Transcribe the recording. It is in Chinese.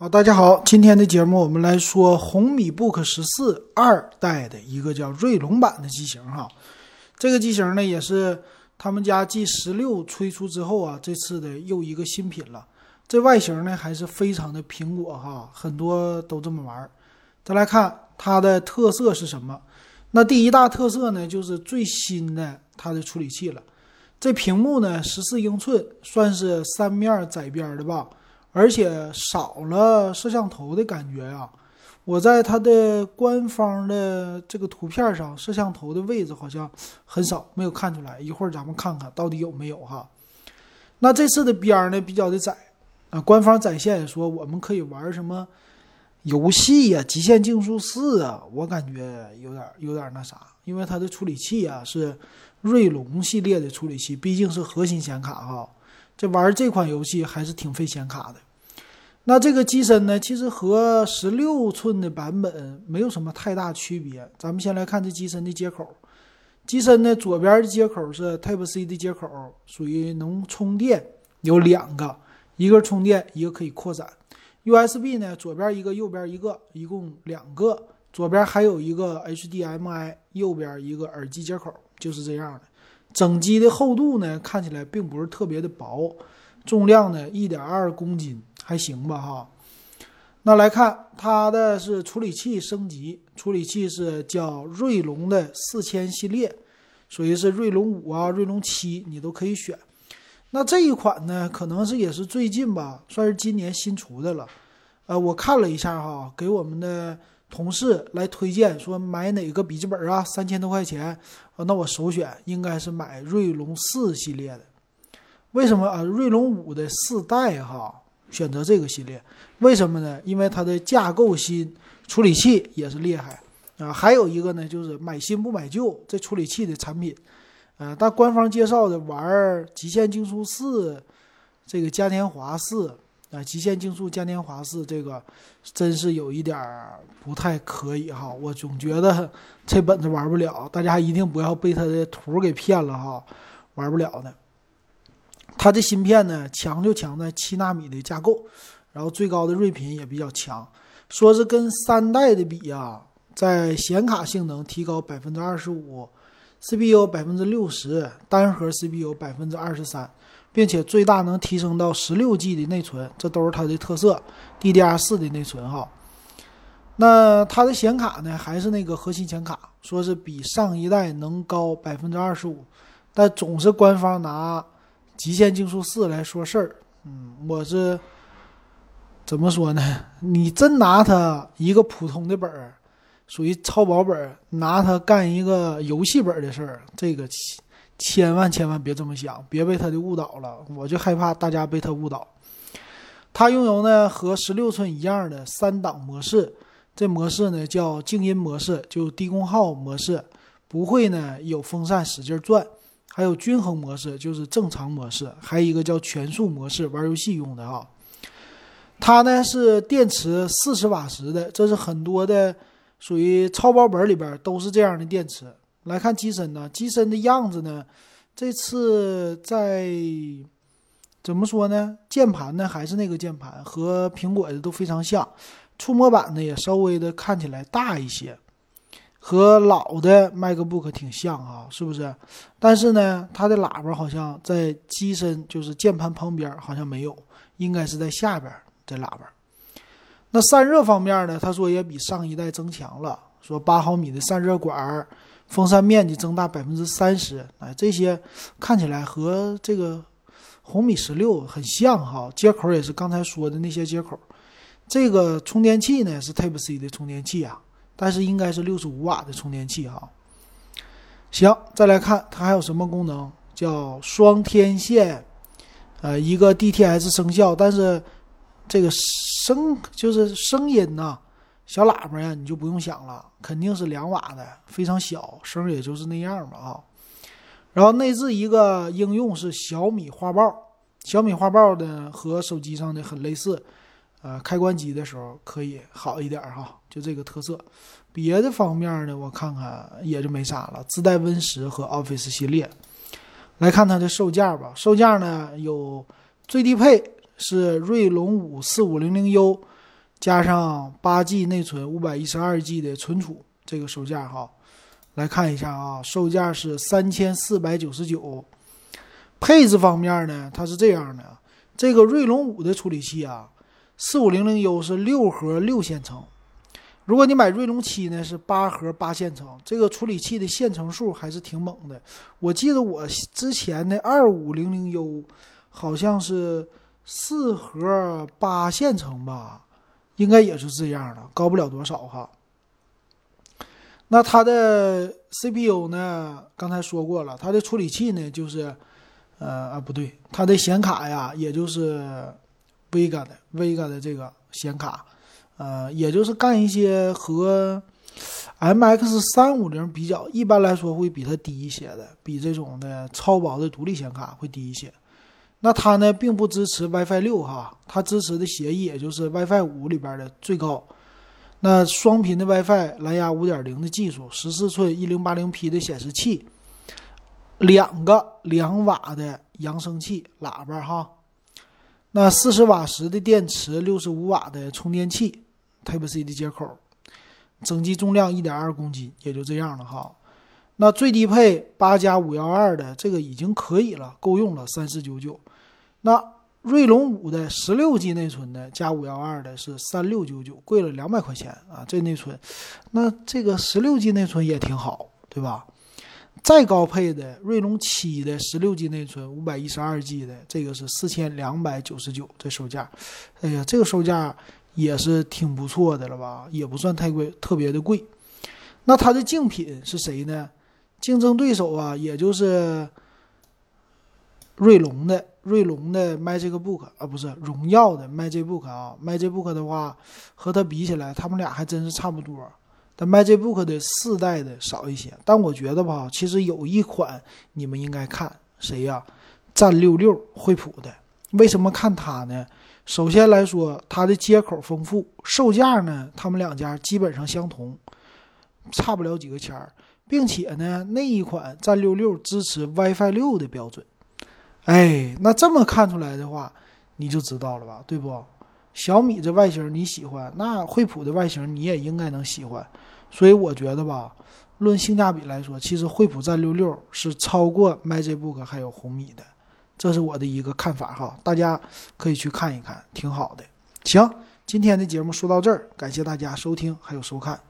好，大家好，今天的节目我们来说红米 Book 十四二代的一个叫锐龙版的机型哈。这个机型呢也是他们家 G 十六推出之后啊，这次的又一个新品了。这外形呢还是非常的苹果哈，很多都这么玩。再来看它的特色是什么？那第一大特色呢就是最新的它的处理器了。这屏幕呢十四英寸，算是三面窄边的吧。而且少了摄像头的感觉啊！我在它的官方的这个图片上，摄像头的位置好像很少，没有看出来。一会儿咱们看看到底有没有哈。那这次的边儿呢比较的窄啊，官方展现说我们可以玩什么游戏呀，《极限竞速四》啊，我感觉有点有点那啥，因为它的处理器啊是锐龙系列的处理器，毕竟是核心显卡哈。这玩这款游戏还是挺费显卡的。那这个机身呢，其实和十六寸的版本没有什么太大区别。咱们先来看这机身的接口。机身呢，左边的接口是 Type C 的接口，属于能充电，有两个，一个充电，一个可以扩展。USB 呢，左边一个，右边一个，一共两个。左边还有一个 HDMI，右边一个耳机接口，就是这样的。整机的厚度呢，看起来并不是特别的薄，重量呢一点二公斤，还行吧哈。那来看它的是处理器升级，处理器是叫锐龙的四千系列，属于是锐龙五啊、锐龙七，你都可以选。那这一款呢，可能是也是最近吧，算是今年新出的了。呃，我看了一下哈，给我们的。同事来推荐说买哪个笔记本啊？三千多块钱啊，那我首选应该是买锐龙四系列的。为什么啊？锐龙五的四代哈，选择这个系列，为什么呢？因为它的架构新，处理器也是厉害啊。还有一个呢，就是买新不买旧，这处理器的产品，呃，但官方介绍的玩《极限竞速四》，这个嘉年华四。啊，极限竞速嘉年华四这个真是有一点不太可以哈，我总觉得这本子玩不了，大家一定不要被它的图给骗了哈，玩不了的。它的芯片呢强就强在七纳米的架构，然后最高的睿频也比较强，说是跟三代的比啊，在显卡性能提高百分之二十五，CPU 百分之六十，单核 CPU 百分之二十三。并且最大能提升到十六 G 的内存，这都是它的特色，DDR 四的内存哈。那它的显卡呢，还是那个核心显卡，说是比上一代能高百分之二十五，但总是官方拿《极限竞速四》来说事儿。嗯，我是怎么说呢？你真拿它一个普通的本儿，属于超薄本儿，拿它干一个游戏本儿的事儿，这个。千万千万别这么想，别被他的误导了。我就害怕大家被他误导。它拥有呢和十六寸一样的三档模式，这模式呢叫静音模式，就低功耗模式，不会呢有风扇使劲转。还有均衡模式，就是正常模式，还有一个叫全速模式，玩游戏用的啊。它呢是电池四十瓦时的，这是很多的属于超薄本里边都是这样的电池。来看机身呢，机身的样子呢，这次在怎么说呢？键盘呢还是那个键盘，和苹果的都非常像。触摸板呢也稍微的看起来大一些，和老的 MacBook 挺像啊，是不是？但是呢，它的喇叭好像在机身就是键盘旁边好像没有，应该是在下边这喇叭。那散热方面呢，他说也比上一代增强了，说八毫米的散热管。风扇面积增大百分之三十，哎，这些看起来和这个红米十六很像哈。接口也是刚才说的那些接口。这个充电器呢是 Type C 的充电器啊，但是应该是六十五瓦的充电器哈。行，再来看它还有什么功能，叫双天线，呃，一个 DTS 声效，但是这个声就是声音呐。小喇叭呀，你就不用想了，肯定是两瓦的，非常小，声也就是那样吧啊。然后内置一个应用是小米画报，小米画报呢和手机上的很类似，呃，开关机的时候可以好一点哈，就这个特色。别的方面呢，我看看也就没啥了，自带 Win 十和 Office 系列。来看它的售价吧，售价呢有最低配是锐龙五四五零零 U。加上八 G 内存、五百一十二 G 的存储，这个售价哈，来看一下啊，售价是三千四百九十九。配置方面呢，它是这样的，这个锐龙五的处理器啊，四五零零 U 是六核六线程。如果你买锐龙七呢，是八核八线程，这个处理器的线程数还是挺猛的。我记得我之前的二五零零 U 好像是四核八线程吧，应该也是这样的，高不了多少哈。那它的 CPU 呢？刚才说过了，它的处理器呢，就是呃啊不对，它的显卡呀，也就是 Vega 的 Vega 的这个显卡。呃，也就是干一些和 M X 三五零比较，一般来说会比它低一些的，比这种的超薄的独立显卡会低一些。那它呢，并不支持 WiFi 六哈，它支持的协议也就是 WiFi 五里边的最高。那双频的 WiFi 蓝牙五点零的技术，十四寸一零八零 P 的显示器，两个两瓦的扬声器喇叭哈，那四十瓦时的电池，六十五瓦的充电器。Type C 的接口，整机重量一点二公斤，也就这样了哈。那最低配八加五幺二的这个已经可以了，够用了，三四九九。那锐龙五的十六 G 内存的加五幺二的是三六九九，贵了两百块钱啊。这内存，那这个十六 G 内存也挺好，对吧？再高配的锐龙七的十六 G 内存五百一十二 G 的，这个是四千两百九十九，这售价。哎呀，这个售价。也是挺不错的了吧，也不算太贵，特别的贵。那它的竞品是谁呢？竞争对手啊，也就是锐龙的锐龙的 MagicBook 啊，不是荣耀的 MagicBook 啊。MagicBook 的话和它比起来，他们俩还真是差不多。但 MagicBook 的四代的少一些。但我觉得吧，其实有一款你们应该看谁呀？战六六惠普的。为什么看它呢？首先来说，它的接口丰富，售价呢，他们两家基本上相同，差不了几个钱儿，并且呢，那一款战六六支持 WiFi 六的标准。哎，那这么看出来的话，你就知道了吧，对不？小米这外形你喜欢，那惠普的外形你也应该能喜欢。所以我觉得吧，论性价比来说，其实惠普战六六是超过 MagicBook 还有红米的。这是我的一个看法哈，大家可以去看一看，挺好的。行，今天的节目说到这儿，感谢大家收听还有收看。